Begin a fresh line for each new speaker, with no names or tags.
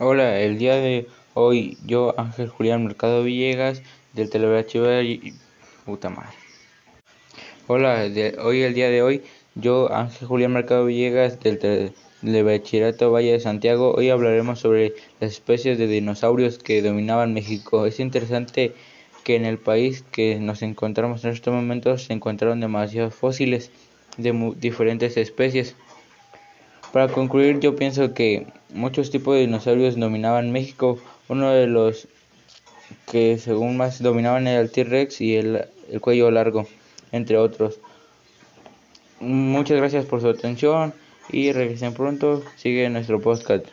Hola, el día de hoy yo, Ángel Julián Mercado Villegas, del Telebachiller puta madre. Hola, hoy el día de hoy yo, Ángel Julián Mercado Villegas, del Telebachillerato Valle de Santiago, hoy hablaremos sobre las especies de dinosaurios que dominaban México. Es interesante que en el país que nos encontramos en estos momentos se encontraron demasiados fósiles de diferentes especies. Para concluir, yo pienso que muchos tipos de dinosaurios dominaban México. Uno de los que según más dominaban era el T-Rex y el, el cuello largo, entre otros. Muchas gracias por su atención y regresen pronto. Sigue nuestro podcast.